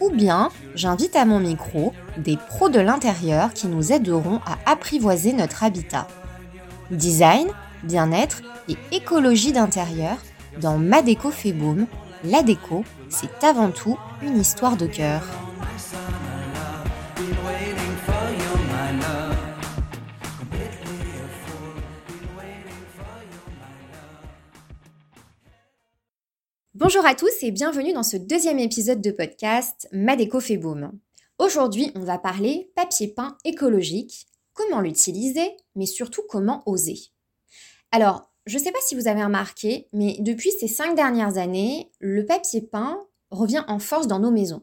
Ou bien, j'invite à mon micro des pros de l'intérieur qui nous aideront à apprivoiser notre habitat. Design, bien-être et écologie d'intérieur, dans Ma déco fait boom, la déco, c'est avant tout une histoire de cœur. Bonjour à tous et bienvenue dans ce deuxième épisode de podcast Ma déco fait boom. Aujourd'hui, on va parler papier peint écologique, comment l'utiliser, mais surtout comment oser. Alors, je ne sais pas si vous avez remarqué, mais depuis ces cinq dernières années, le papier peint revient en force dans nos maisons.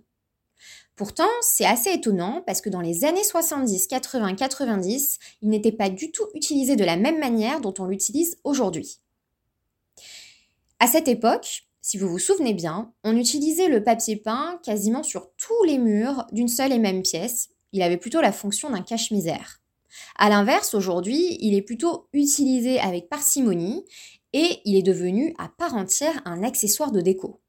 Pourtant, c'est assez étonnant parce que dans les années 70, 80, 90, il n'était pas du tout utilisé de la même manière dont on l'utilise aujourd'hui. À cette époque, si vous vous souvenez bien, on utilisait le papier peint quasiment sur tous les murs d'une seule et même pièce. Il avait plutôt la fonction d'un cache-misère. À l'inverse, aujourd'hui, il est plutôt utilisé avec parcimonie et il est devenu à part entière un accessoire de déco.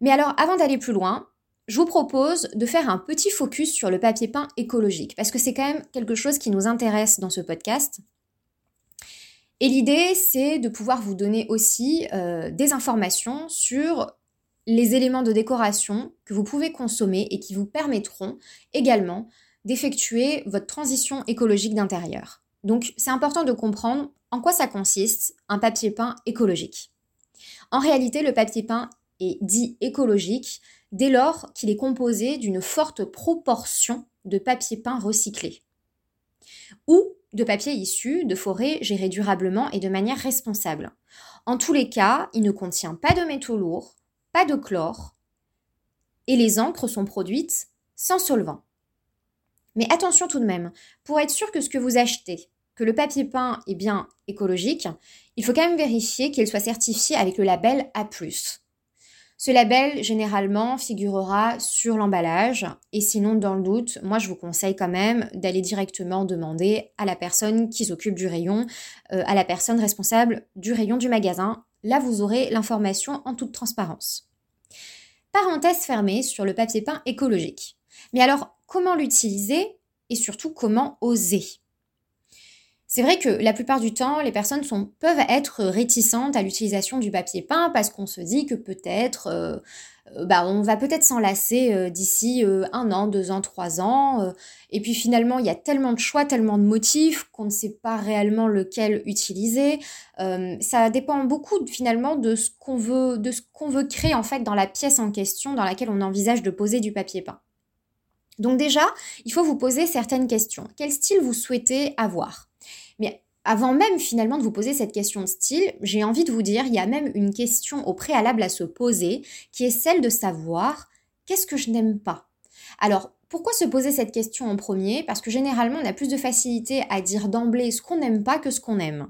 Mais alors, avant d'aller plus loin, je vous propose de faire un petit focus sur le papier peint écologique, parce que c'est quand même quelque chose qui nous intéresse dans ce podcast. Et l'idée, c'est de pouvoir vous donner aussi euh, des informations sur les éléments de décoration que vous pouvez consommer et qui vous permettront également d'effectuer votre transition écologique d'intérieur. Donc c'est important de comprendre en quoi ça consiste un papier peint écologique. En réalité, le papier peint est dit écologique dès lors qu'il est composé d'une forte proportion de papier peint recyclé. De papier issu de forêts gérées durablement et de manière responsable. En tous les cas, il ne contient pas de métaux lourds, pas de chlore, et les encres sont produites sans solvant. Mais attention tout de même, pour être sûr que ce que vous achetez, que le papier peint est bien écologique, il faut quand même vérifier qu'il soit certifié avec le label A+. Ce label, généralement, figurera sur l'emballage et sinon, dans le doute, moi, je vous conseille quand même d'aller directement demander à la personne qui s'occupe du rayon, euh, à la personne responsable du rayon du magasin. Là, vous aurez l'information en toute transparence. Parenthèse fermée sur le papier peint écologique. Mais alors, comment l'utiliser et surtout comment oser? C'est vrai que la plupart du temps, les personnes peuvent être réticentes à l'utilisation du papier peint parce qu'on se dit que peut-être, euh, euh, bah, on va peut-être s'enlacer euh, d'ici un an, deux ans, trois ans. et puis finalement, il y a tellement de choix, tellement de motifs qu'on ne sait pas réellement lequel utiliser. ça dépend beaucoup finalement de ce qu'on veut, de ce qu'on veut créer en fait dans la pièce en question dans laquelle on envisage de poser du papier peint. Donc déjà, il faut vous poser certaines questions. Quel style vous souhaitez avoir? Mais avant même finalement de vous poser cette question de style, j'ai envie de vous dire, il y a même une question au préalable à se poser, qui est celle de savoir qu'est-ce que je n'aime pas? Alors, pourquoi se poser cette question en premier? Parce que généralement, on a plus de facilité à dire d'emblée ce qu'on n'aime pas que ce qu'on aime.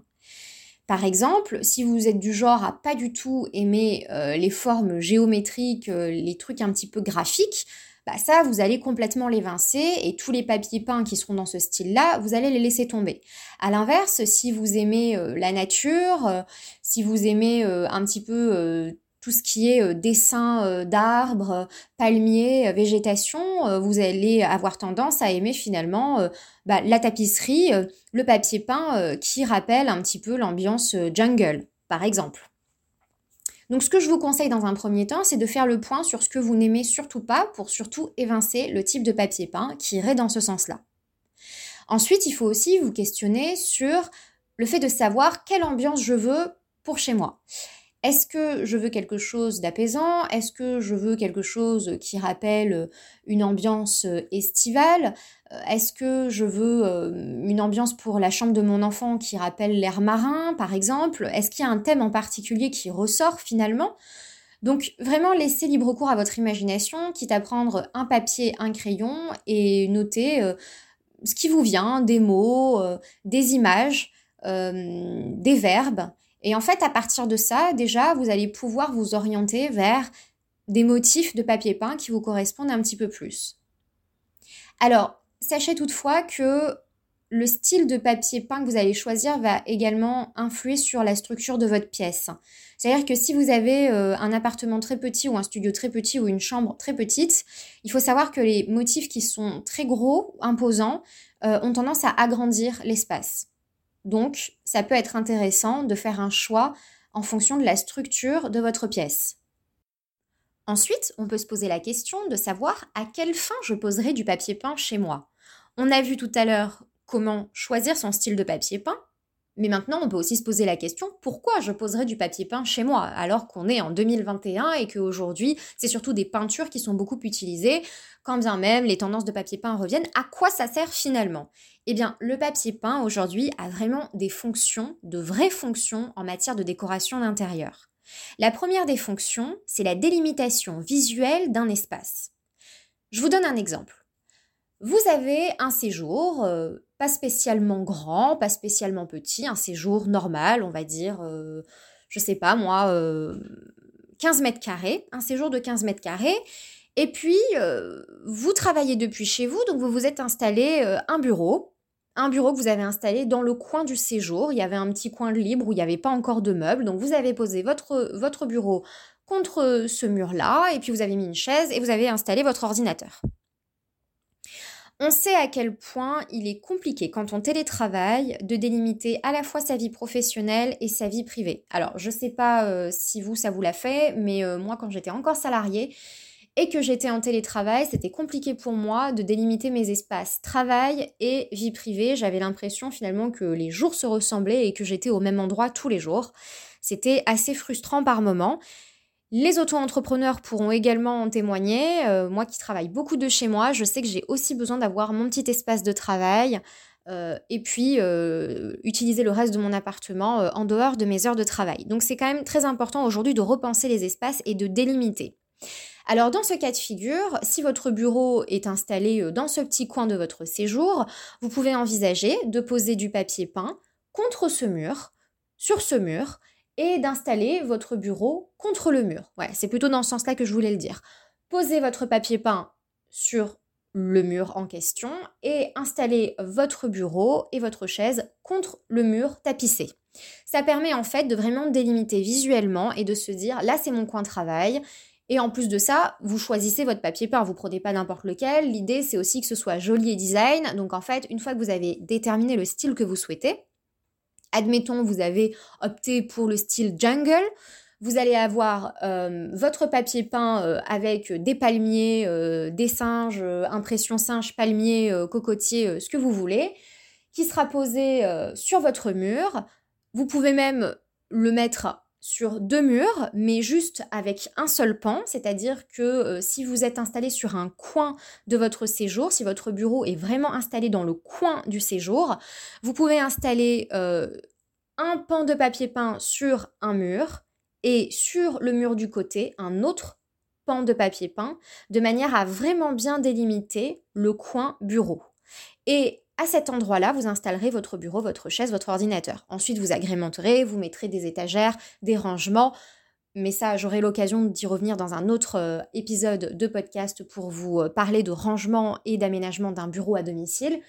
Par exemple, si vous êtes du genre à pas du tout aimer euh, les formes géométriques, euh, les trucs un petit peu graphiques, bah ça, vous allez complètement l'évincer et tous les papiers peints qui seront dans ce style-là, vous allez les laisser tomber. À l'inverse, si vous aimez euh, la nature, si vous aimez un petit peu tout ce qui est dessin d'arbres, palmiers, végétation, vous allez avoir tendance à aimer finalement bah, la tapisserie, le papier peint qui rappelle un petit peu l'ambiance jungle, par exemple. Donc ce que je vous conseille dans un premier temps, c'est de faire le point sur ce que vous n'aimez surtout pas pour surtout évincer le type de papier peint qui irait dans ce sens-là. Ensuite, il faut aussi vous questionner sur le fait de savoir quelle ambiance je veux pour chez moi. Est-ce que je veux quelque chose d'apaisant? Est-ce que je veux quelque chose qui rappelle une ambiance estivale? Euh, Est-ce que je veux euh, une ambiance pour la chambre de mon enfant qui rappelle l'air marin, par exemple? Est-ce qu'il y a un thème en particulier qui ressort finalement? Donc vraiment laissez libre cours à votre imagination, quitte à prendre un papier, un crayon et noter euh, ce qui vous vient, des mots, euh, des images, euh, des verbes. Et en fait, à partir de ça, déjà, vous allez pouvoir vous orienter vers des motifs de papier peint qui vous correspondent un petit peu plus. Alors, sachez toutefois que le style de papier peint que vous allez choisir va également influer sur la structure de votre pièce. C'est-à-dire que si vous avez euh, un appartement très petit ou un studio très petit ou une chambre très petite, il faut savoir que les motifs qui sont très gros, imposants, euh, ont tendance à agrandir l'espace. Donc, ça peut être intéressant de faire un choix en fonction de la structure de votre pièce. Ensuite, on peut se poser la question de savoir à quelle fin je poserai du papier peint chez moi. On a vu tout à l'heure comment choisir son style de papier peint. Mais maintenant, on peut aussi se poser la question pourquoi je poserais du papier peint chez moi alors qu'on est en 2021 et qu'aujourd'hui, c'est surtout des peintures qui sont beaucoup utilisées, quand bien même les tendances de papier peint reviennent. À quoi ça sert finalement? Eh bien, le papier peint aujourd'hui a vraiment des fonctions, de vraies fonctions en matière de décoration d'intérieur. La première des fonctions, c'est la délimitation visuelle d'un espace. Je vous donne un exemple. Vous avez un séjour, euh, pas spécialement grand, pas spécialement petit, un séjour normal, on va dire, euh, je sais pas moi, 15 euh, mètres carrés, un séjour de 15 mètres carrés. Et puis, vous travaillez depuis chez vous, donc vous vous êtes installé un bureau, un bureau que vous avez installé dans le coin du séjour. Il y avait un petit coin libre où il n'y avait pas encore de meubles, donc vous avez posé votre, votre bureau contre ce mur-là, et puis vous avez mis une chaise et vous avez installé votre ordinateur. On sait à quel point il est compliqué quand on télétravaille de délimiter à la fois sa vie professionnelle et sa vie privée. Alors, je ne sais pas euh, si vous, ça vous l'a fait, mais euh, moi, quand j'étais encore salariée et que j'étais en télétravail, c'était compliqué pour moi de délimiter mes espaces travail et vie privée. J'avais l'impression finalement que les jours se ressemblaient et que j'étais au même endroit tous les jours. C'était assez frustrant par moments. Les auto-entrepreneurs pourront également en témoigner. Euh, moi qui travaille beaucoup de chez moi, je sais que j'ai aussi besoin d'avoir mon petit espace de travail euh, et puis euh, utiliser le reste de mon appartement en dehors de mes heures de travail. Donc c'est quand même très important aujourd'hui de repenser les espaces et de délimiter. Alors dans ce cas de figure, si votre bureau est installé dans ce petit coin de votre séjour, vous pouvez envisager de poser du papier peint contre ce mur, sur ce mur, et d'installer votre bureau contre le mur. Ouais, c'est plutôt dans ce sens-là que je voulais le dire. Posez votre papier peint sur le mur en question et installez votre bureau et votre chaise contre le mur tapissé. Ça permet en fait de vraiment délimiter visuellement et de se dire là c'est mon coin de travail. Et en plus de ça, vous choisissez votre papier peint, vous prenez pas n'importe lequel. L'idée c'est aussi que ce soit joli et design. Donc en fait, une fois que vous avez déterminé le style que vous souhaitez, Admettons, vous avez opté pour le style jungle. Vous allez avoir euh, votre papier peint euh, avec des palmiers, euh, des singes, impression singe, palmier, cocotier, ce que vous voulez, qui sera posé sur votre mur. Vous pouvez même le mettre sur deux murs, mais juste avec un seul pan, c'est-à-dire que si vous êtes installé sur un coin de votre séjour, si votre bureau est vraiment installé dans le coin du séjour, vous pouvez installer un pan de papier peint sur un mur et sur le mur du côté un autre pan de papier peint de manière à vraiment bien délimiter le coin bureau. Et à cet endroit-là, vous installerez votre bureau, votre chaise, votre ordinateur. Ensuite, vous agrémenterez, vous mettrez des étagères, des rangements. Mais ça, j'aurai l'occasion d'y revenir dans un autre euh, épisode de podcast pour vous euh, parler de rangement et d'aménagement d'un bureau à domicile.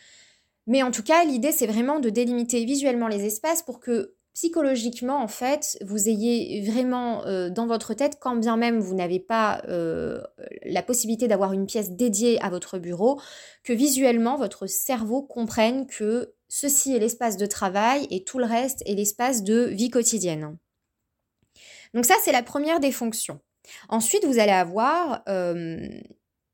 Mais en tout cas, l'idée, c'est vraiment de délimiter visuellement les espaces pour que psychologiquement, en fait, vous ayez vraiment euh, dans votre tête, quand bien même vous n'avez pas euh, la possibilité d'avoir une pièce dédiée à votre bureau, que visuellement, votre cerveau comprenne que ceci est l'espace de travail et tout le reste est l'espace de vie quotidienne. Donc ça, c'est la première des fonctions. Ensuite, vous allez avoir euh,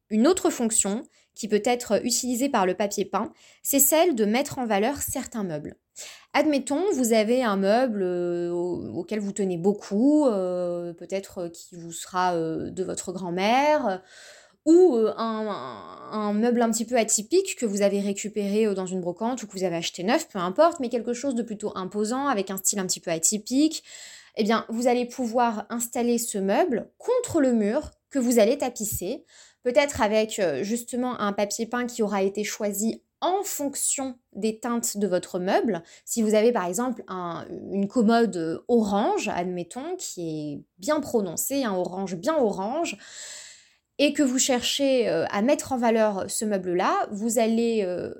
une autre fonction qui peut être utilisée par le papier peint, c'est celle de mettre en valeur certains meubles. Admettons, vous avez un meuble euh, auquel vous tenez beaucoup, euh, peut-être qui vous sera euh, de votre grand-mère, ou un, meuble un petit peu atypique que vous avez récupéré dans une brocante ou que vous avez acheté neuf, peu importe, mais quelque chose de plutôt imposant, avec un style un petit peu atypique. eh bien, vous allez pouvoir installer ce meuble contre le mur que vous allez tapisser, peut-être avec euh, justement un papier peint qui aura été choisi en fonction des teintes de votre meuble. Si vous avez par exemple une commode orange, admettons, qui est bien prononcée, un orange bien orange, et que vous cherchez euh, à mettre en valeur ce meuble-là, vous allez euh,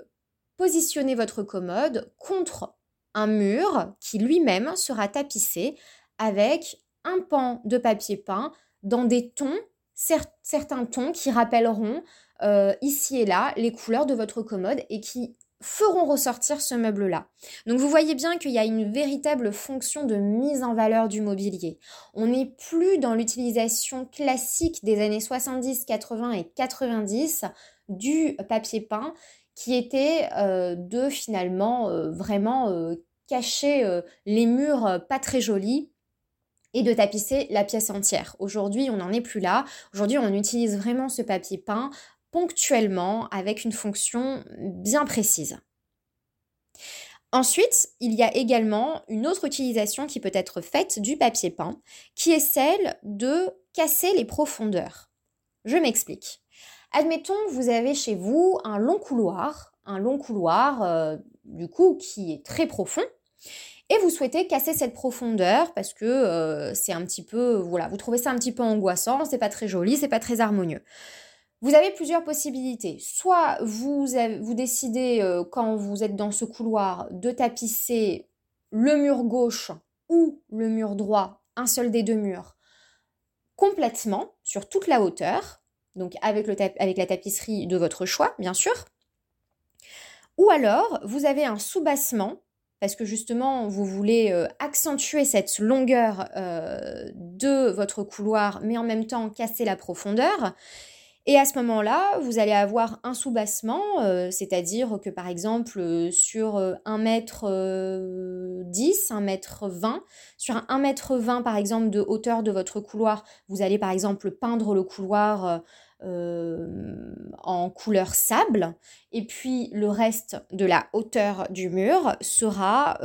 positionner votre commode contre un mur qui lui-même sera tapissé avec un pan de papier peint dans des tons, certains tons qui rappelleront euh, ici et là les couleurs de votre commode et qui feront ressortir ce meuble-là. Donc vous voyez bien qu'il y a une véritable fonction de mise en valeur du mobilier. On n'est plus dans l'utilisation classique des années 70, 80 et 90 du papier peint qui était euh, de finalement euh, vraiment cacher les murs pas très jolis et de tapisser la pièce entière. Aujourd'hui, on n'en est plus là. Aujourd'hui, on utilise vraiment ce papier peint ponctuellement avec une fonction bien précise. Ensuite, il y a également une autre utilisation qui peut être faite du papier peint, qui est celle de casser les profondeurs. Je m'explique. Admettons, vous avez chez vous un long couloir, un long couloir euh, du coup qui est très profond, et vous souhaitez casser cette profondeur parce que euh, c'est un petit peu, voilà, vous trouvez ça un petit peu angoissant, c'est pas très joli, c'est pas très harmonieux. Vous avez plusieurs possibilités. Soit vous, décidez, euh, quand vous êtes dans ce couloir, de tapisser le mur gauche ou le mur droit, un seul des deux murs, complètement, sur toute la hauteur, donc avec la tapisserie de votre choix, bien sûr. Ou alors, vous avez un soubassement, parce que justement, vous voulez euh, accentuer cette longueur euh, de votre couloir, mais en même temps casser la profondeur. Et à ce moment-là, vous allez avoir un soubassement, euh, c'est-à-dire que par exemple euh, sur 1 mètre 10, 1 mètre 20, sur un 1 mètre 20 par exemple de hauteur de votre couloir, vous allez par exemple peindre le couloir euh, en couleur sable, et puis le reste de la hauteur du mur sera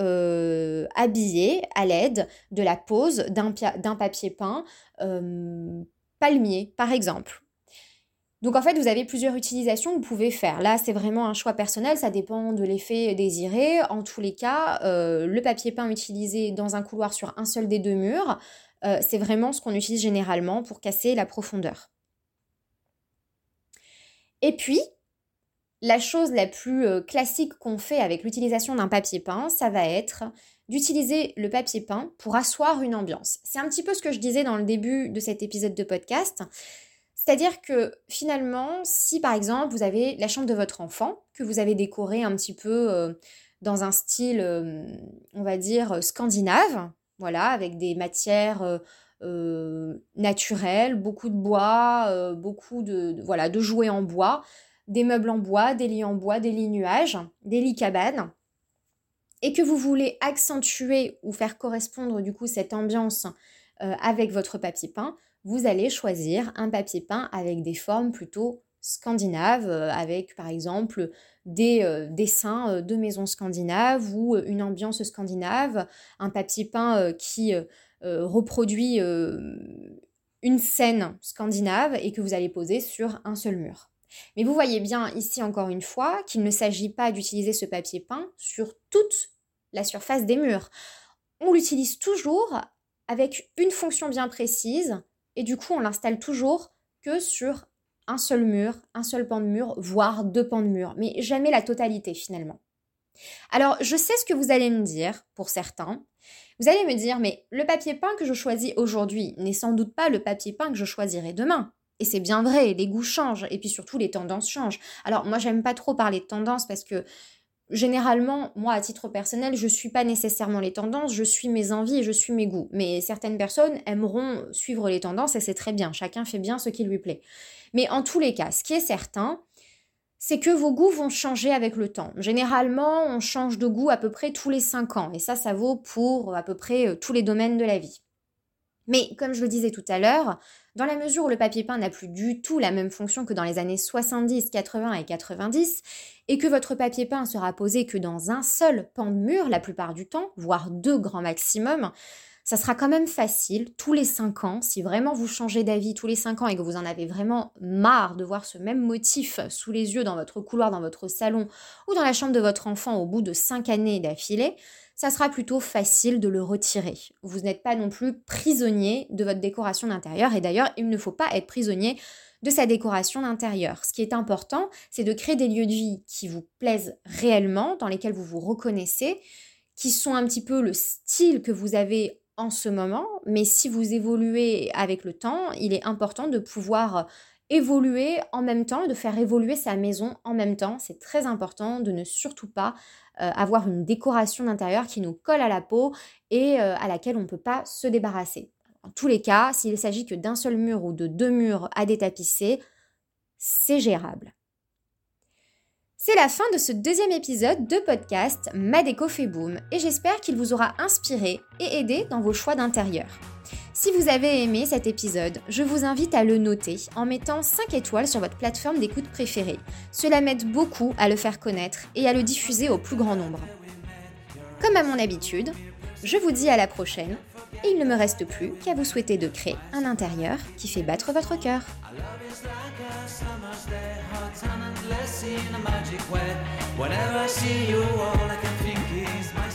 habillé à l'aide de la pose d'un papier peint palmier par exemple. Donc en fait, vous avez plusieurs utilisations que vous pouvez faire. Là, c'est vraiment un choix personnel, ça dépend de l'effet désiré. En tous les cas, euh, le papier peint utilisé dans un couloir sur un seul des deux murs, euh, c'est vraiment ce qu'on utilise généralement pour casser la profondeur. Et puis, la chose la plus euh, classique qu'on fait avec l'utilisation d'un papier peint, ça va être d'utiliser le papier peint pour asseoir une ambiance. C'est un petit peu ce que je disais dans le début de cet épisode de podcast. C'est-à-dire que finalement, si par exemple vous avez la chambre de votre enfant, que vous avez décorée un petit peu euh, dans un style, euh, on va dire, scandinave, voilà, avec des matières euh, naturelles, beaucoup de bois, beaucoup de, voilà, de jouets en bois, des meubles en bois, des lits en bois, des lits nuages, des lits cabanes, et que vous voulez accentuer ou faire correspondre du coup cette ambiance avec votre papier peint, vous allez choisir un papier peint avec des formes plutôt scandinaves, euh, avec par exemple des euh, dessins euh, de maisons scandinaves ou une ambiance scandinave, un papier peint qui reproduit une scène scandinave et que vous allez poser sur un seul mur. Mais vous voyez bien ici encore une fois qu'il ne s'agit pas d'utiliser ce papier peint sur toute la surface des murs. On l'utilise toujours avec une fonction bien précise et du coup on l'installe toujours que sur un seul mur, un seul pan de mur, voire deux pans de mur, mais jamais la totalité finalement. Alors je sais ce que vous allez me dire pour certains. Vous allez me dire mais le papier peint que je choisis aujourd'hui n'est sans doute pas le papier peint que je choisirai demain. Et c'est bien vrai, les goûts changent et puis surtout les tendances changent. Alors moi j'aime pas trop parler de tendances parce que généralement, moi, à titre personnel, je ne suis pas nécessairement les tendances, je suis mes envies et je suis mes goûts. Mais certaines personnes aimeront suivre les tendances et c'est très bien. Chacun fait bien ce qui lui plaît. Mais en tous les cas, ce qui est certain, c'est que vos goûts vont changer avec le temps. Généralement, on change de goût à peu près tous les 5 ans. Et ça, ça vaut pour à peu près euh, tous les domaines de la vie. Mais comme je le disais tout à l'heure, dans la mesure où le papier peint n'a plus du tout la même fonction que dans les années 70, 80 et 90, et que votre papier peint sera posé que dans un seul pan de mur la plupart du temps, voire deux grands maximum, ça sera quand même facile tous les 5 ans, si vraiment vous changez d'avis tous les 5 ans et que vous en avez vraiment marre de voir ce même motif sous les yeux dans votre couloir, dans votre salon ou dans la chambre de votre enfant au bout de 5 années d'affilée, ça sera plutôt facile de le retirer. Vous n'êtes pas non plus prisonnier de votre décoration d'intérieur et d'ailleurs, il ne faut pas être prisonnier de sa décoration d'intérieur. Ce qui est important, c'est de créer des lieux de vie qui vous plaisent réellement, dans lesquels vous vous reconnaissez, qui sont un petit peu le style que vous avez en ce moment, mais si vous évoluez avec le temps, il est important de pouvoir évoluer en même temps, de faire évoluer sa maison en même temps. C'est très important de ne surtout pas euh, avoir une décoration d'intérieur qui nous colle à la peau et euh, à laquelle on ne peut pas se débarrasser. En tous les cas, s'il s'agit que d'un seul mur ou de deux murs à détapisser, c'est gérable. C'est la fin de ce deuxième épisode de podcast Ma déco fait boom et j'espère qu'il vous aura inspiré et aidé dans vos choix d'intérieur. Si vous avez aimé cet épisode, je vous invite à le noter en mettant 5 étoiles sur votre plateforme d'écoute préférée. Cela m'aide beaucoup à le faire connaître et à le diffuser au plus grand nombre. Comme à mon habitude, je vous dis à la prochaine et il ne me reste plus qu'à vous souhaiter de créer un intérieur qui fait battre votre cœur. Whenever I see you, all I can think is my.